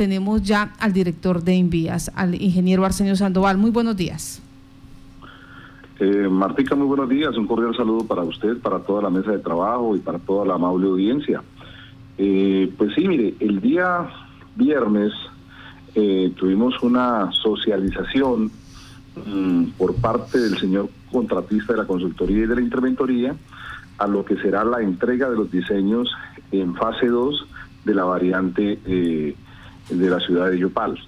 tenemos ya al director de Invías, al ingeniero Arsenio Sandoval. Muy buenos días. Eh, Martica, muy buenos días. Un cordial saludo para usted, para toda la mesa de trabajo y para toda la amable audiencia. Eh, pues sí, mire, el día viernes eh, tuvimos una socialización mm, por parte del señor contratista de la consultoría y de la interventoría a lo que será la entrega de los diseños en fase 2 de la variante de la ciudad de Yopal.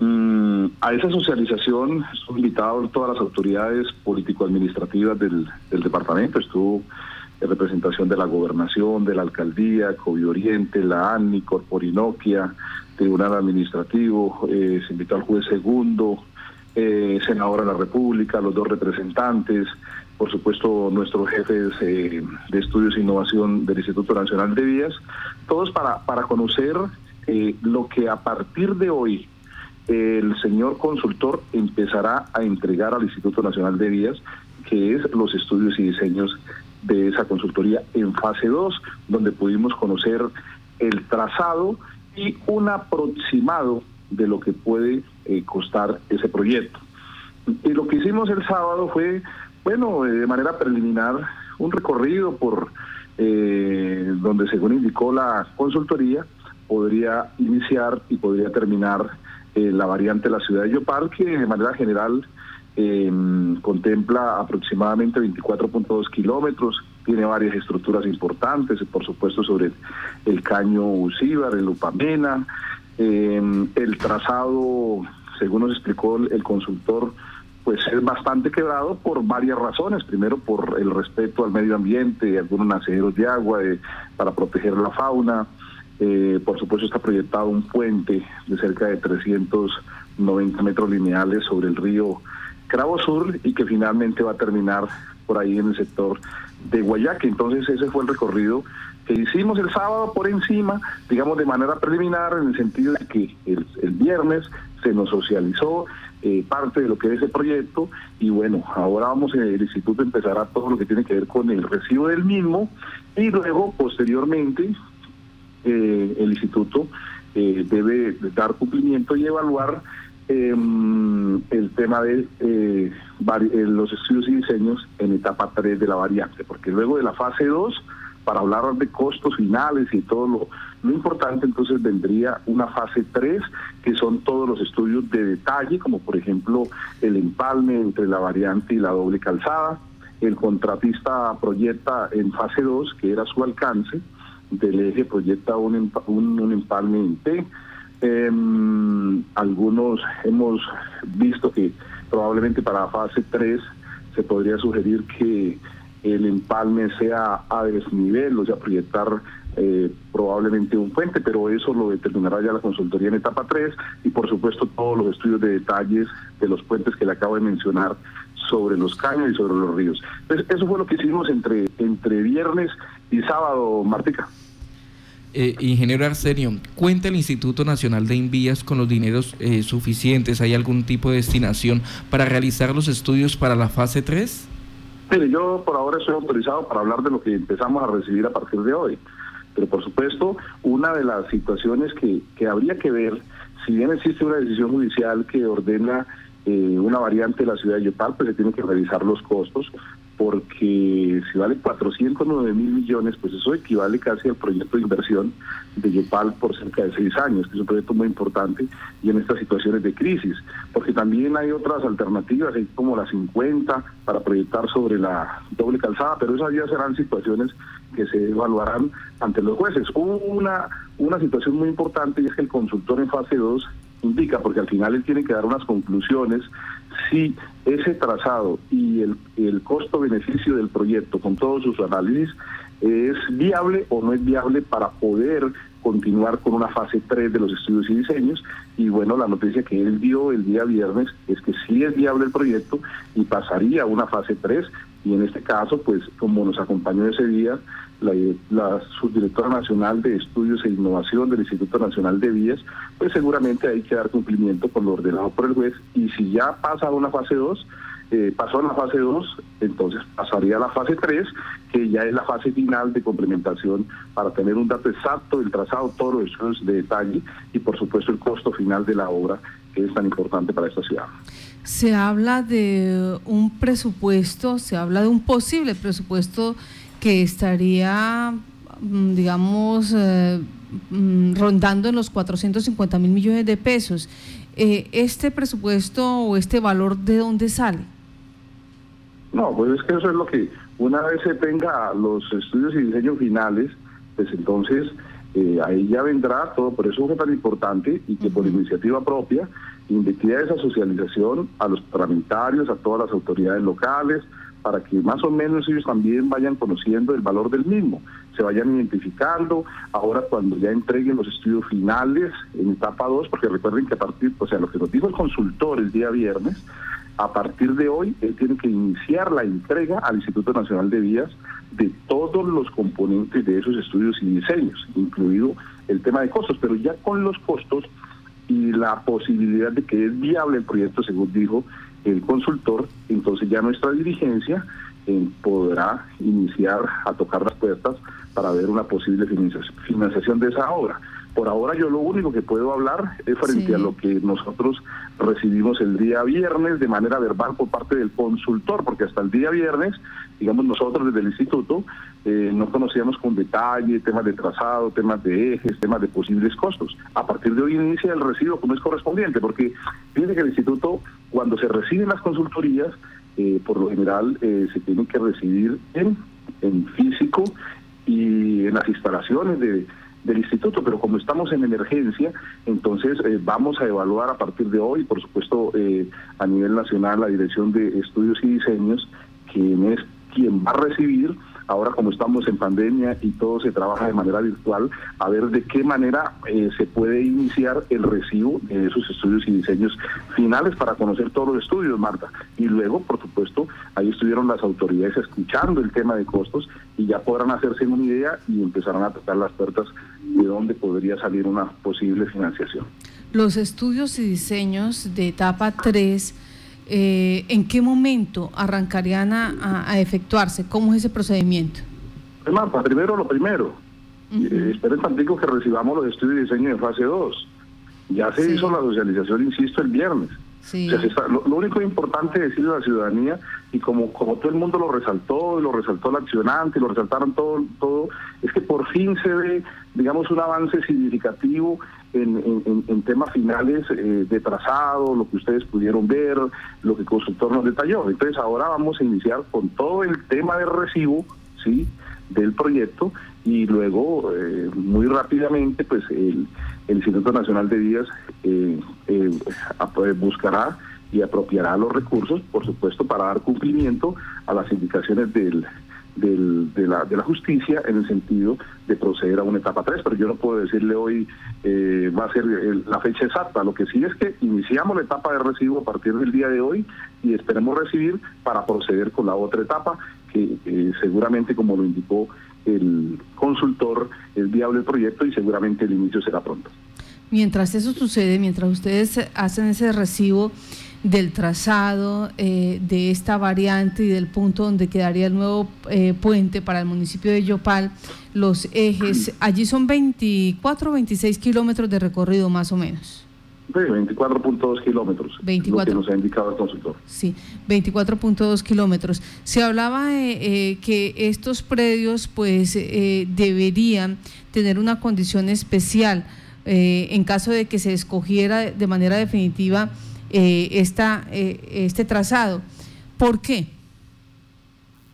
Mm, a esa socialización estuvo invitado todas las autoridades político-administrativas del, departamento, estuvo en representación de la gobernación, de la alcaldía, COVID Oriente, la ANI, Corporinoquia, Tribunal Administrativo, eh, se invitó al juez segundo, eh, senadora de la República, los dos representantes, por supuesto nuestros jefes eh, de estudios e innovación del Instituto Nacional de Vías, todos para, para conocer eh, lo que a partir de hoy el señor consultor empezará a entregar al Instituto Nacional de Vías, que es los estudios y diseños de esa consultoría en fase 2, donde pudimos conocer el trazado y un aproximado de lo que puede eh, costar ese proyecto. Y lo que hicimos el sábado fue, bueno, eh, de manera preliminar, un recorrido por eh, donde, según indicó la consultoría, podría iniciar y podría terminar eh, la variante de la ciudad de Yopal, que de manera general eh, contempla aproximadamente 24.2 kilómetros, tiene varias estructuras importantes, por supuesto sobre el, caño Usíbar, el Upamena, eh, el trazado, según nos explicó el, consultor, pues es bastante quebrado por varias razones. Primero, por el respeto al medio ambiente, algunos naceros de agua para proteger la fauna. Eh, por supuesto está proyectado un puente de cerca de 390 metros lineales sobre el río Cravo Sur y que finalmente va a terminar por ahí en el sector de Guayaque. Entonces ese fue el recorrido que hicimos el sábado por encima, digamos de manera preliminar, en el sentido de que el, viernes se nos socializó eh, parte de lo que es el proyecto y bueno, ahora vamos, en el instituto empezará todo lo que tiene que ver con el recibo del mismo y luego posteriormente eh, el instituto eh, debe dar cumplimiento y evaluar em, el tema de eh, los estudios y diseños en etapa 3 de la variante, porque luego de la fase 2, para hablar de costos finales y todo lo, lo importante, entonces vendría una fase 3, que son todos los estudios de detalle, como por ejemplo el empalme entre la variante y la doble calzada. El contratista proyecta en fase 2, que era su alcance, del eje proyecta un, un, empalme en T. Em, algunos hemos visto que probablemente para fase 3 se podría sugerir que el empalme sea a desnivel, o sea, proyectar eh, probablemente un puente, pero eso lo determinará ya la consultoría en etapa 3 y por supuesto todos los estudios de detalles de los puentes que le acabo de mencionar sobre los caños y sobre los ríos. Entonces, eso fue lo que hicimos entre, entre viernes y sábado, Martica. Eh, ingeniero Arsenio, ¿cuenta el Instituto Nacional de Invías con los dineros eh, suficientes? ¿Hay algún tipo de destinación para realizar los estudios para la fase 3? Mire, yo por ahora estoy autorizado para hablar de lo que empezamos a recibir a partir de hoy. Pero por supuesto, una de las situaciones que, que habría que ver, si bien existe una decisión judicial que ordena eh, una variante de la ciudad de Yopal, pues se tienen que revisar los costos, porque si vale 409 mil millones, pues eso equivale casi al proyecto de inversión de Yopal por cerca de seis años, que es un proyecto muy importante y en estas situaciones de crisis, porque también hay otras alternativas, hay como la 50 para proyectar sobre la doble calzada, pero esas ya serán situaciones que se evaluarán ante los jueces. Hubo una, una situación muy importante y es que el consultor en fase 2 indica, porque al final él tiene que dar unas conclusiones, si ese trazado y el, el costo-beneficio del proyecto con todos sus análisis es viable o no es viable para poder continuar con una fase 3 de los estudios y diseños. Y bueno, la noticia que él dio el día viernes es que sí es viable el proyecto y pasaría a una fase 3. Y en este caso, pues como nos acompañó ese día la, subdirectora nacional de Estudios e Innovación del Instituto Nacional de Vías, pues seguramente hay que dar cumplimiento con lo ordenado por el juez. Y si ya pasa a una fase 2, eh, pasó a la fase 2, entonces pasaría a la fase 3, que ya es la fase final de complementación para tener un dato exacto del trazado, todos los estudios de detalle y por supuesto el costo final de la obra que es tan importante para esta ciudad. Se habla de un presupuesto, se habla de un posible presupuesto que estaría, mm, digamos, eh, mm, rondando en los 450 mil millones de pesos. Eh, ¿Este presupuesto o este valor de dónde sale? No, pues es que eso es lo que una vez se tenga los estudios y diseños finales, pues entonces eh, ahí ya vendrá todo, por eso es tan importante y que por iniciativa propia investiga esa socialización a los parlamentarios, a todas las autoridades locales, para que más o menos ellos también vayan conociendo el valor del mismo, se vayan identificando, ahora cuando ya entreguen los estudios finales en etapa 2, porque recuerden que a partir, o sea, lo que nos dijo el consultor el día viernes, a partir de hoy él tiene que iniciar la entrega al Instituto Nacional de Vías de todos los componentes de esos estudios y diseños, incluido el tema de costos, pero ya con los costos y la posibilidad de que es viable el proyecto, según dijo el consultor, entonces ya nuestra dirigencia eh, podrá iniciar a tocar las puertas para ver una posible financiación de esa obra. Por ahora yo lo único que puedo hablar es frente a lo que nosotros recibimos el día viernes de manera verbal por parte del consultor, porque hasta el día viernes, digamos nosotros desde el instituto, eh, no conocíamos con detalle temas de trazado, temas de ejes, temas de posibles costos. A partir de hoy inicia el recibo como es correspondiente, porque fíjense que el instituto, cuando se reciben las consultorías, eh, por lo general eh, se tienen que recibir en, en físico y en las instalaciones de del instituto, pero como estamos en emergencia, entonces eh, vamos a evaluar a partir de hoy, por supuesto, eh, a nivel nacional, la Dirección de Estudios y Diseños, quien es quien va a recibir ahora como estamos en pandemia y todo se trabaja de manera virtual, a ver de qué manera eh, se puede iniciar el recibo de esos estudios y diseños finales para conocer todos los estudios, Marta. Y luego, por supuesto, ahí estuvieron las autoridades escuchando el tema de costos y ya podrán hacerse una idea y empezarán a tocar las puertas de dónde podría salir una posible financiación. Los estudios y diseños de etapa 3 eh, ¿en qué momento arrancarían a, efectuarse? ¿Cómo es ese procedimiento? Marta, primero lo primero. Eh, esperen tantico que recibamos los estudios de diseño en fase 2. Ya se hizo la socialización, insisto, el viernes. lo, único importante decirle a la ciudadanía, y como, como todo el mundo lo resaltó, lo resaltó el accionante, lo resaltaron todo, todo, es que por fin se ve, digamos, un avance significativo en, temas finales eh, de trazado, lo que ustedes pudieron ver, lo que el consultor nos detalló. Entonces ahora vamos a iniciar con todo el tema de recibo, ¿sí? del proyecto y luego eh, muy rápidamente pues el, Instituto Nacional de Vías eh, buscará y apropiará los recursos, por supuesto, para dar cumplimiento a las indicaciones del, de, la, de la justicia en el sentido de proceder a una etapa 3, pero yo no puedo decirle hoy eh, va a ser la fecha exacta. Lo que sí es que iniciamos la etapa de recibo a partir del día de hoy y esperemos recibir para proceder con la otra etapa que seguramente, como lo indicó el consultor, es viable el proyecto y seguramente el inicio será pronto. Mientras eso sucede, mientras ustedes hacen ese recibo, del trazado eh, de esta variante y del punto donde quedaría el nuevo eh, puente para el municipio de Yopal, los ejes, allí son 24 o 26 kilómetros de recorrido más o menos. Sí, 24.2 kilómetros, 24, lo que nos ha indicado el consultor. Sí, 24.2 kilómetros. Se hablaba eh, que estos predios pues deberían tener una condición especial en caso de que se escogiera de manera definitiva eh, esta, eh, este trazado. ¿Por qué?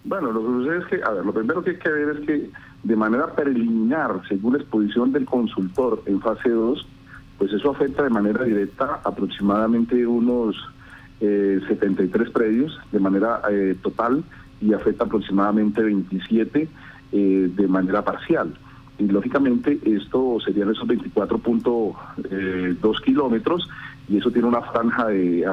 Bueno, lo que sucede es que, a ver, lo primero que hay que ver es que de manera preliminar, según la exposición del consultor en fase 2, pues eso afecta de manera directa aproximadamente unos 73 eh, predios de manera eh, total y afecta aproximadamente 27 de manera parcial. Y lógicamente esto serían esos 24.2 kilómetros y eso tiene una franja de,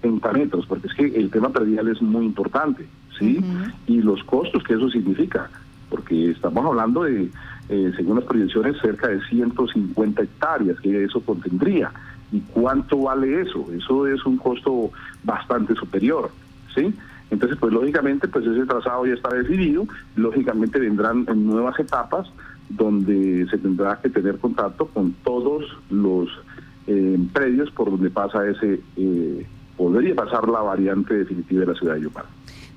30 metros, porque es que el tema predial es muy importante, ¿sí? Y los costos que eso significa, porque estamos hablando de, eh, según las proyecciones, cerca de 150 hectáreas que eso contendría. ¿Y cuánto vale eso? Eso es un costo bastante superior, ¿sí? Entonces, pues lógicamente, pues ese trazado ya está decidido, lógicamente vendrán en nuevas etapas donde se tendrá que tener contacto con todos los eh, predios por donde pasa ese, eh, podría pasar la variante definitiva de la ciudad de Yopal.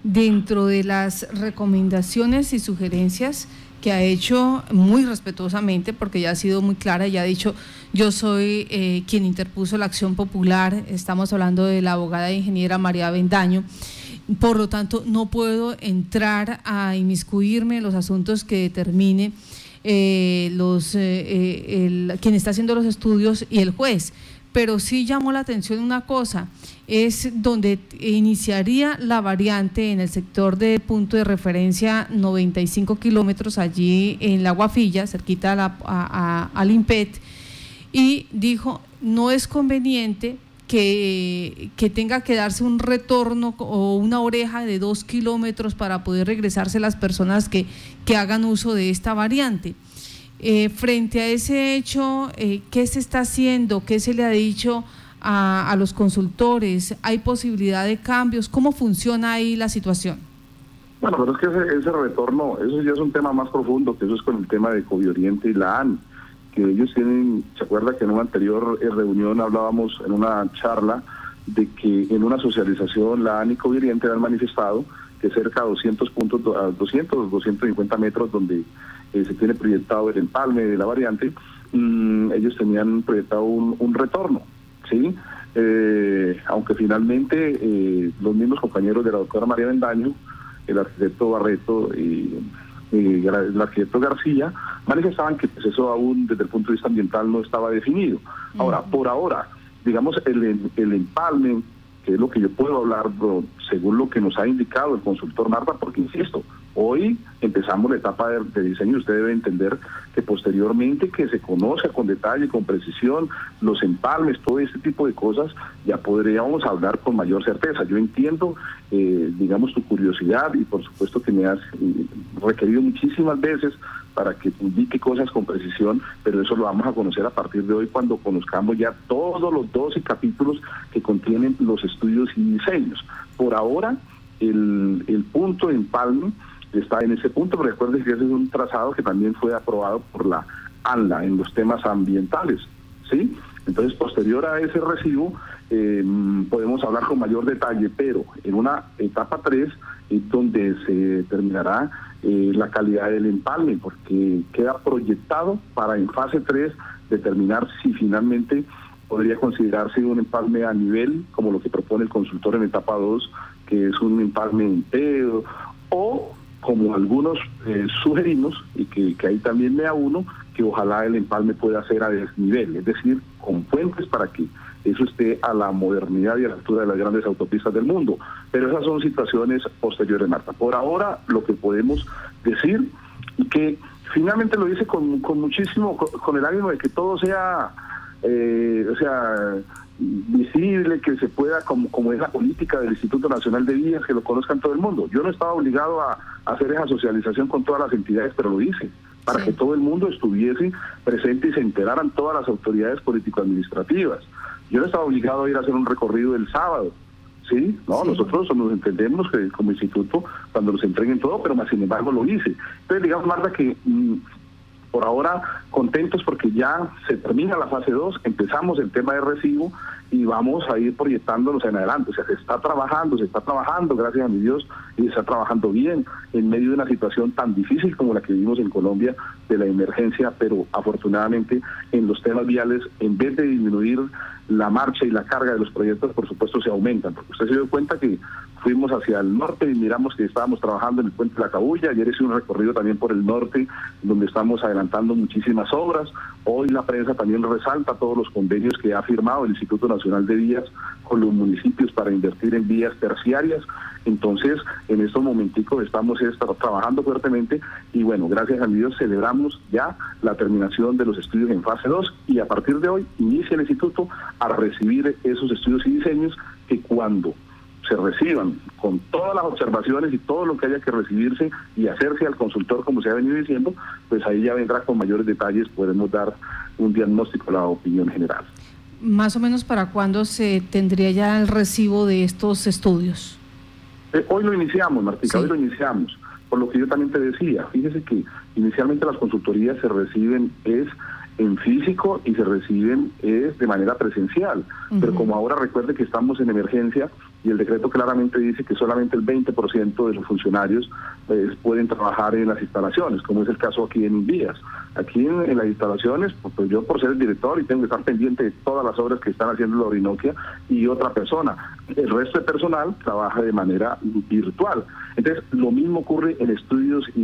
Dentro de las recomendaciones y sugerencias que ha hecho muy respetuosamente, porque ya ha sido muy clara, ya ha dicho, yo soy eh, quien interpuso la acción popular, estamos hablando de la abogada e ingeniera María Bendaño, por lo tanto no puedo entrar a inmiscuirme en los asuntos que determine eh, los, eh, quien está haciendo los estudios y el juez, pero sí llamó la atención una cosa, es donde iniciaría la variante en el sector de punto de referencia 95 kilómetros allí en la Guafilla, cerquita al IMPET, y dijo, no es conveniente que, que, tenga que darse un retorno o una oreja de dos kilómetros para poder regresarse las personas que, que hagan uso de esta variante. Eh, frente a ese hecho, eh, ¿qué se está haciendo? ¿Qué se le ha dicho a, los consultores? ¿Hay posibilidad de cambios? ¿Cómo funciona ahí la situación? Bueno, pero es que ese, retorno, eso ya es un tema más profundo, que eso es con el tema de COVID Oriente y la AN, que ellos tienen, ¿se acuerda que en una anterior eh, reunión hablábamos en una charla de que en una socialización la AN y COVID Oriente han manifestado que cerca de 200 puntos, a 200, 250 metros donde eh, se tiene proyectado el empalme de la variante, mm, ellos tenían proyectado un, retorno, ¿sí? Eh, aunque finalmente eh, los mismos compañeros de la doctora María Bendaño, el arquitecto Barreto y, el arquitecto García, manifestaban que pues, eso aún desde el punto de vista ambiental no estaba definido. Ahora, por ahora, digamos, el, el empalme que es lo que yo puedo hablar según lo que nos ha indicado el consultor Marta, porque insisto, hoy empezamos la etapa de, diseño y usted debe entender que posteriormente que se conozca con detalle, con precisión, los empalmes, todo este tipo de cosas, ya podríamos hablar con mayor certeza. Yo entiendo, eh, digamos, tu curiosidad y por supuesto que me has requerido muchísimas veces para que indique cosas con precisión, pero eso lo vamos a conocer a partir de hoy cuando conozcamos ya todos los 12 capítulos que contienen los estudios y diseños. Por ahora, el punto de empalme está en ese punto, pero recuerden que ese es un trazado que también fue aprobado por la ANLA en los temas ambientales, ¿sí? Entonces, posterior a ese recibo, eh, podemos hablar con mayor detalle, pero en una etapa 3 es donde se determinará eh, la calidad del empalme, porque queda proyectado para en fase 3 determinar si finalmente podría considerarse un empalme a nivel, como lo que propone el consultor en etapa 2, que es un empalme entero, o como algunos eh, sugerimos, y que, ahí también me uno, que ojalá el empalme pueda ser a desnivel, es decir, con puentes para que eso esté a la modernidad y a la altura de las grandes autopistas del mundo. Pero esas son situaciones posteriores, Marta. Por ahora, lo que podemos decir, y que finalmente lo dice con, con muchísimo, con, el ánimo de que todo sea, eh, o sea, visible, que se pueda, como, como es la política del Instituto Nacional de Vías, que lo conozcan todo el mundo. Yo no estaba obligado a, hacer esa socialización con todas las entidades, pero lo hice, para que todo el mundo estuviese presente y se enteraran todas las autoridades político-administrativas. Yo no estaba obligado a ir a hacer un recorrido el sábado, ¿sí? No, nosotros nos entendemos que como instituto cuando nos entreguen todo, pero más sin embargo lo hice. Entonces, digamos, Marta, que mm, por ahora contentos porque ya se termina la fase 2, empezamos el tema de recibo y vamos a ir proyectándonos en adelante. O sea, se está trabajando, se está trabajando, gracias a mi Dios, y está trabajando bien en medio de una situación tan difícil como la que vivimos en Colombia de la emergencia, pero afortunadamente en los temas viales, en vez de disminuir la marcha y la carga de los proyectos, por supuesto, se aumentan, usted se dio cuenta que fuimos hacia el norte y miramos que estábamos trabajando en el puente de la Cabulla, ayer hice un recorrido también por el norte, donde estamos adelantando muchísimas obras, hoy la prensa también resalta todos los convenios que ha firmado el Instituto Nacional de Vías con los municipios para invertir en vías terciarias, entonces en estos momenticos estamos trabajando fuertemente y bueno, gracias a Dios celebramos ya la terminación de los estudios en fase 2 y a partir de hoy inicia el instituto a recibir esos estudios y diseños que cuando se reciban con todas las observaciones y todo lo que haya que recibirse y hacerse al consultor como se ha venido diciendo, pues ahí ya vendrá con mayores detalles, podemos dar un diagnóstico la opinión general. más o menos para cuándo se tendría ya el recibo de estos estudios. Eh, hoy lo iniciamos, Martica, hoy lo iniciamos. Por lo que yo también te decía, fíjese que inicialmente las consultorías se reciben es en físico y se reciben es de manera presencial. Pero como ahora recuerde que estamos en emergencia y el decreto claramente dice que solamente el 20% de los funcionarios pues, pueden trabajar en las instalaciones, como es el caso aquí en Invías. Aquí en, las instalaciones, pues, pues yo por ser el director y tengo que estar pendiente de todas las obras que están haciendo la Orinoquia y otra persona. El resto de personal trabaja de manera virtual. Entonces, lo mismo ocurre en estudios y,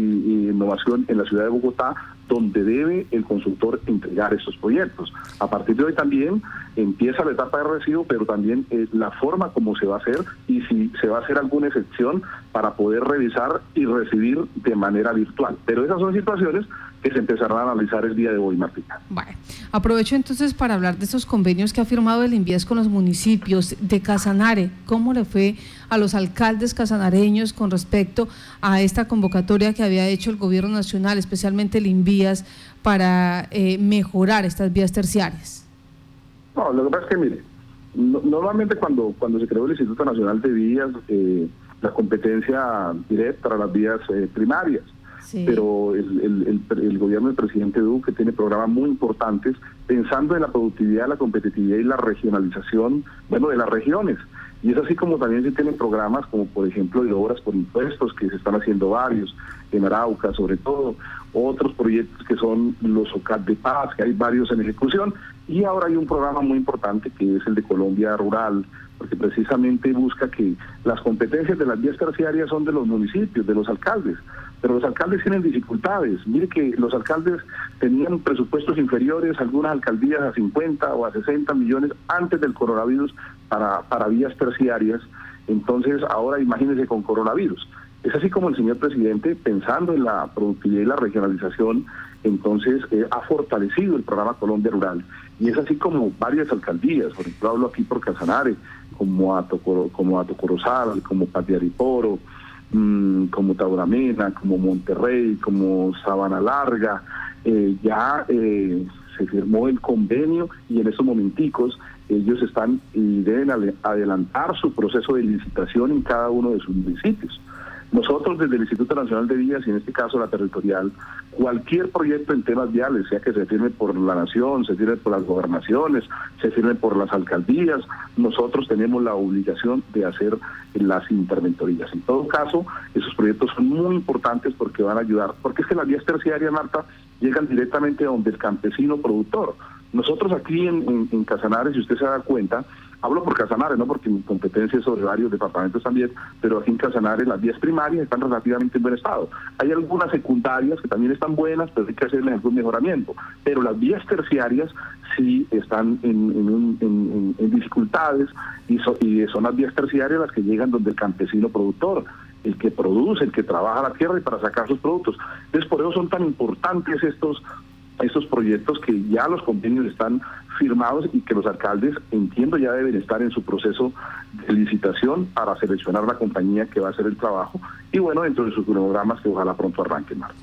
innovación en la ciudad de Bogotá, donde debe el consultor entregar estos proyectos. A partir de hoy también empieza la etapa de recibo, pero también eh, la forma como se va a hacer y si se va a hacer alguna excepción para poder revisar y recibir de manera virtual. Pero esas son situaciones que se empezarán a analizar el día de hoy, Martina. Bueno, aprovecho entonces para hablar de estos convenios que ha firmado el INVIES con los municipios de Casanare. ¿Cómo le fue a los alcaldes casanareños con respecto a esta convocatoria que había hecho el gobierno nacional, especialmente el INVIAS, para eh, mejorar estas vías terciarias? No, lo que pasa es que, mire, normalmente cuando, cuando se creó el Instituto Nacional de Vías, eh, la competencia directa para las vías eh, primarias pero el, el, gobierno del presidente Duque tiene programas muy importantes pensando en la productividad, la competitividad y la regionalización, bueno, de las regiones. Y es así como también se tienen programas como por ejemplo de obras por impuestos, que se están haciendo varios, en Arauca sobre todo, otros proyectos que son los OCAT de paz, que hay varios en ejecución, y ahora hay un programa muy importante que es el de Colombia Rural, porque precisamente busca que las competencias de las vías terciarias son de los municipios, de los alcaldes, pero los alcaldes tienen dificultades. Mire que los alcaldes tenían presupuestos inferiores, algunas alcaldías a 50 o a 60 millones antes del coronavirus para, para vías terciarias, entonces ahora imagínense con coronavirus. Es así como el señor presidente, pensando en la productividad y la regionalización, entonces eh, ha fortalecido el programa Colombia Rural. Y es así como varias alcaldías, por ejemplo hablo aquí por Casanare, como como Atocorozal, como Patiariporo, mmm, como Tauramena, como Monterrey, como Sabana Larga, eh, ya eh, se firmó el convenio y en esos momenticos ellos están y deben adelantar su proceso de licitación en cada uno de sus municipios. Nosotros desde el Instituto Nacional de Vías y en este caso la territorial, cualquier proyecto en temas viales, sea que se firme por la nación, se firme por las gobernaciones, se firme por las alcaldías, nosotros tenemos la obligación de hacer las interventorías. En todo caso, esos proyectos son muy importantes porque van a ayudar, porque es que las vías terciarias, Marta, llegan directamente a donde el campesino productor. Nosotros aquí en, en Casanares, si usted se da cuenta, Hablo por Casanares, no porque mi competencia es sobre varios departamentos también, pero aquí en Casanares las vías primarias están relativamente en buen estado. Hay algunas secundarias que también están buenas, pero hay que hacerle algún mejoramiento. Pero las vías terciarias sí están en, dificultades y, y son las vías terciarias las que llegan donde el campesino productor el que produce, el que trabaja la tierra y para sacar sus productos. Entonces, por eso son tan importantes estos estos proyectos que ya los convenios están firmados y que los alcaldes, entiendo, ya deben estar en su proceso de licitación para seleccionar la compañía que va a hacer el trabajo y bueno, dentro de sus programas que ojalá pronto arranquen, Marta.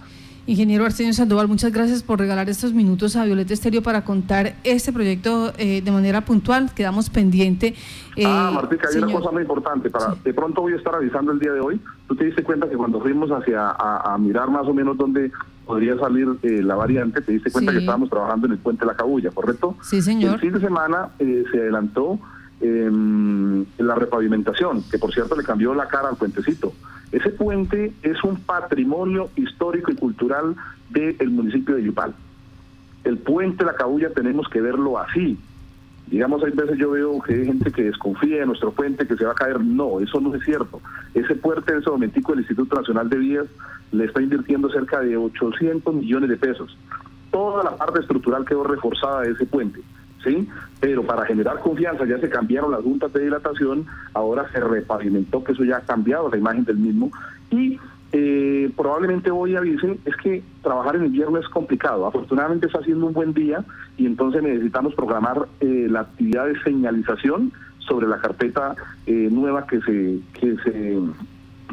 Ingeniero Arsenio Sandoval, muchas gracias por regalar estos minutos a Violeta Estéreo para contar este proyecto eh, de manera puntual. Quedamos pendiente. Eh, ah, Martica, hay una cosa muy importante. Para, De pronto voy a estar avisando el día de hoy. Tú te diste cuenta que cuando fuimos hacia a, mirar más o menos dónde podría salir eh, la variante, te diste cuenta que estábamos trabajando en el puente de la Cabulla, ¿correcto? Sí, señor. El fin de semana se adelantó en la repavimentación, que por cierto le cambió la cara al puentecito. Ese puente es un patrimonio histórico y cultural del municipio de Yupal. El puente La Cabulla tenemos que verlo así. Digamos, hay veces yo veo que hay gente que desconfía de nuestro puente, que se va a caer. No, eso no es cierto. Ese puente en ese momentico el Instituto Nacional de Vías le está invirtiendo cerca de 800 millones de pesos. Toda la parte estructural quedó reforzada de ese puente. ¿sí? Pero para generar confianza ya se cambiaron las juntas de dilatación, ahora se repavimentó, que eso ya ha cambiado la imagen del mismo, y eh, probablemente hoy avisen, es que trabajar en invierno es complicado, afortunadamente está haciendo un buen día y entonces necesitamos programar eh, la actividad de señalización sobre la carpeta eh, nueva que se, que se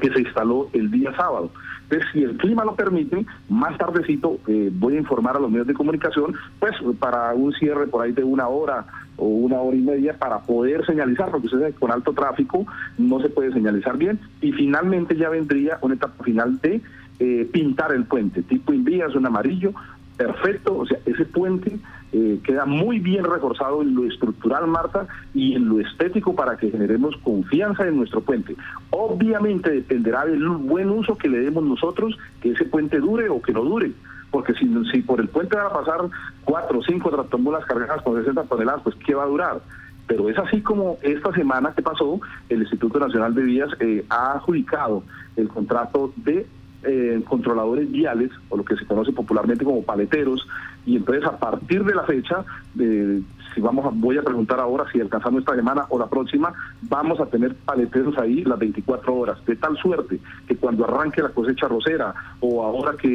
que se instaló el día sábado. Entonces, si el clima lo permite, más tardecito eh, voy a informar a los medios de comunicación, pues para un cierre por ahí de una hora o una hora y media para poder señalizar, porque ustedes con alto tráfico no se puede señalizar bien. Y finalmente ya vendría una etapa final de eh, pintar el puente, tipo Invías, un amarillo, perfecto, o sea, ese puente eh, queda muy bien reforzado en lo estructural, Marta, y en lo estético para que generemos confianza en nuestro puente. Obviamente dependerá del buen uso que le demos nosotros, que ese puente dure o que no dure. Porque si, por el puente van a pasar cuatro o cinco tractomulas cargadas con 60 toneladas, pues ¿qué va a durar? Pero es así como esta semana que pasó, el Instituto Nacional de Vías eh, ha adjudicado el contrato de eh, controladores viales, o lo que se conoce popularmente como paleteros, y entonces a partir de la fecha, de, si vamos a, voy a preguntar ahora si alcanzamos esta semana o la próxima, vamos a tener paleteros ahí las 24 horas, de tal suerte que cuando arranque la cosecha rosera o ahora que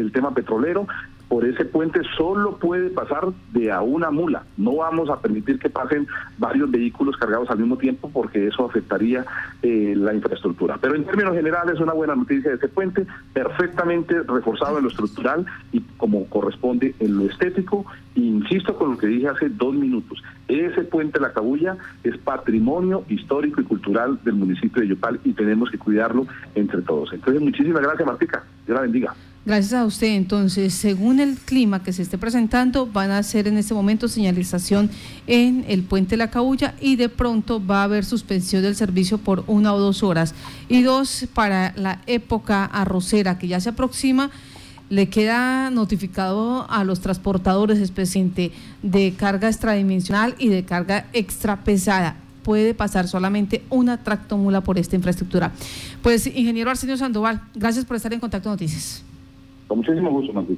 el tema petrolero, por ese puente solo puede pasar de a una mula. No vamos a permitir que pasen varios vehículos cargados al mismo tiempo porque eso afectaría eh, la infraestructura. Pero en términos generales, una buena noticia de este puente, perfectamente reforzado en lo estructural y como corresponde en lo estético. insisto con lo que dije hace dos minutos, ese puente La Cabulla es patrimonio histórico y cultural del municipio de Yopal y tenemos que cuidarlo entre todos. Entonces, muchísimas gracias, Martica. Dios la bendiga. Gracias a usted. Entonces, según el clima que se esté presentando, van a hacer en este momento señalización en el puente La Cabulla y de pronto va a haber suspensión del servicio por una o dos horas. Y dos, para la época arrocera que ya se aproxima, le queda notificado a los transportadores especialmente de carga extradimensional y de carga extra pesada puede pasar solamente una tractomula por esta infraestructura. Pues, ingeniero Arsenio Sandoval, gracias por estar en Contacto Noticias. Con muchísimo gusto, Martín.